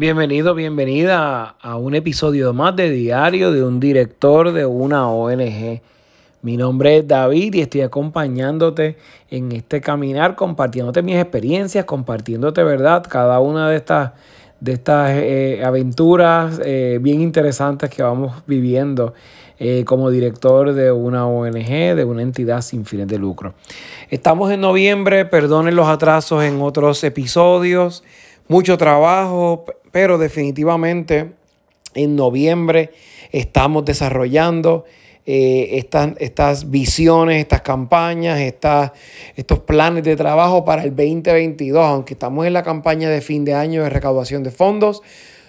Bienvenido, bienvenida a un episodio más de Diario de un director de una ONG. Mi nombre es David y estoy acompañándote en este caminar, compartiéndote mis experiencias, compartiéndote, ¿verdad? Cada una de estas, de estas eh, aventuras eh, bien interesantes que vamos viviendo eh, como director de una ONG, de una entidad sin fines de lucro. Estamos en noviembre, perdonen los atrasos en otros episodios, mucho trabajo, pero definitivamente en noviembre estamos desarrollando eh, estas, estas, visiones, estas campañas, estas, estos planes de trabajo para el 2022, aunque estamos en la campaña de fin de año de recaudación de fondos.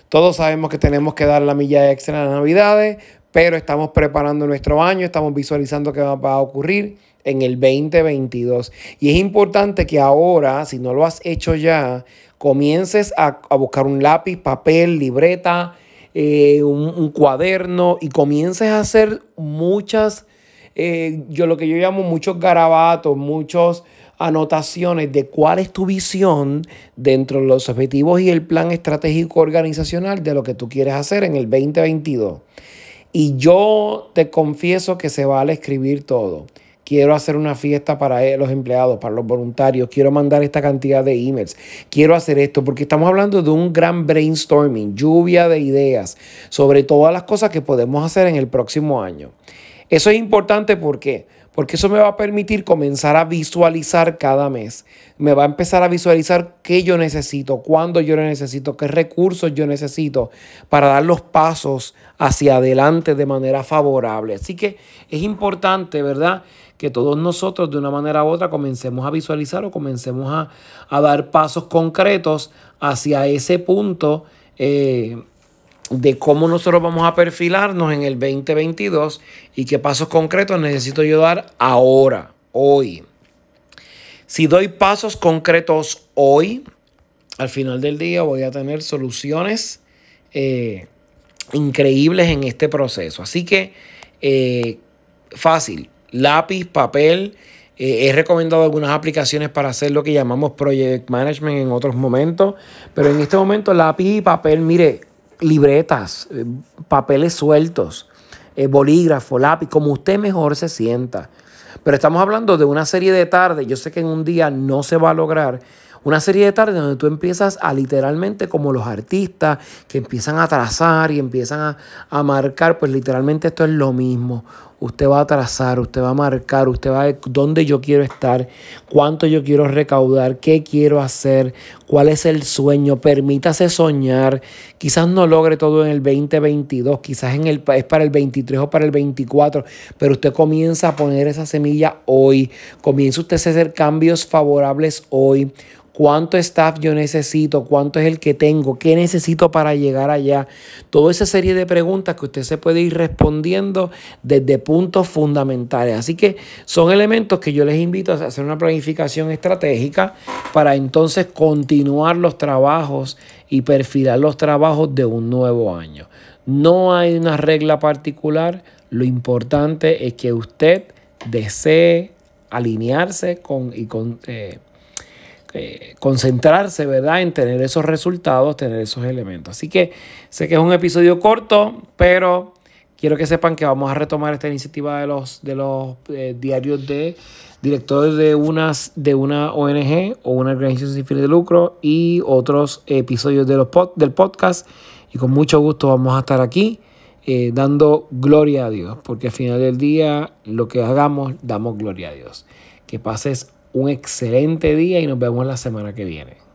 Todos sabemos que tenemos que dar la milla extra en las navidades, pero estamos preparando nuestro año, estamos visualizando qué va a ocurrir en el 2022. Y es importante que ahora, si no lo has hecho ya, comiences a, buscar un lápiz, papel, libreta, eh, un, cuaderno y comiences a hacer muchas, eh, yo lo que yo llamo muchos garabatos, muchas anotaciones de cuál es tu visión dentro de los objetivos y el plan estratégico organizacional de lo que tú quieres hacer en el 2022. Y yo te confieso que se vale escribir todo. Quiero hacer una fiesta para e, los empleados, para los voluntarios, quiero mandar esta cantidad de emails, quiero hacer esto, porque estamos hablando de un gran brainstorming, lluvia de ideas sobre todas las cosas que podemos hacer en el próximo año. Eso es importante porque porque eso me va a permitir comenzar a visualizar cada mes. Me va a empezar a visualizar qué yo necesito, cuándo yo necesito, qué recursos yo necesito para dar los pasos hacia adelante de manera favorable. Así que es importante, ¿verdad? Que todos nosotros de una manera u otra comencemos a visualizar o comencemos a, dar pasos concretos hacia ese punto. Eh, de cómo nosotros vamos a perfilarnos en el 2022 y qué pasos concretos necesito yo dar ahora, hoy. Si doy pasos concretos hoy, al final del día voy a tener soluciones eh, increíbles en este proceso. Así que eh, fácil, lápiz, papel. Eh, he recomendado algunas aplicaciones para hacer lo que llamamos project management en otros momentos, pero en este momento lápiz y papel, mire, libretas, eh, papeles sueltos, eh, bolígrafo, lápiz, como usted mejor se sienta. Pero estamos hablando de una serie de tardes, yo sé que en un día no se va a lograr, una serie de tardes donde tú empiezas a literalmente como los artistas que empiezan a trazar y empiezan a, a marcar, pues literalmente esto es lo mismo usted va a trazar, usted va a marcar, usted va a ver dónde yo quiero estar, cuánto yo quiero recaudar, qué quiero hacer, cuál es el sueño, permítase soñar. Quizás no logre todo en el 2022, quizás en el, es para el 23 o para el 24, pero usted comienza a poner esa semilla hoy, comienza usted a hacer cambios favorables hoy. Cuánto staff yo necesito, cuánto es el que tengo, qué necesito para llegar allá. Toda esa serie de preguntas que usted se puede ir respondiendo desde puntos fundamentales. Así que son elementos que yo les invito a hacer una planificación estratégica para entonces continuar los trabajos y perfilar los trabajos de un nuevo año. No hay una regla particular, lo importante es que usted desee alinearse con y con... Eh, eh, concentrarse, ¿verdad? En tener esos resultados, tener esos elementos. Así que sé que es un episodio corto, pero quiero que sepan que vamos a retomar esta iniciativa de los, de los eh, diarios de directores de, unas, de una ONG o una organización sin fines de lucro y otros episodios de los del podcast. Y con mucho gusto vamos a estar aquí eh, dando gloria a Dios, porque al final del día lo que hagamos, damos gloria a Dios. Que pases un excelente día y nos vemos la semana que viene.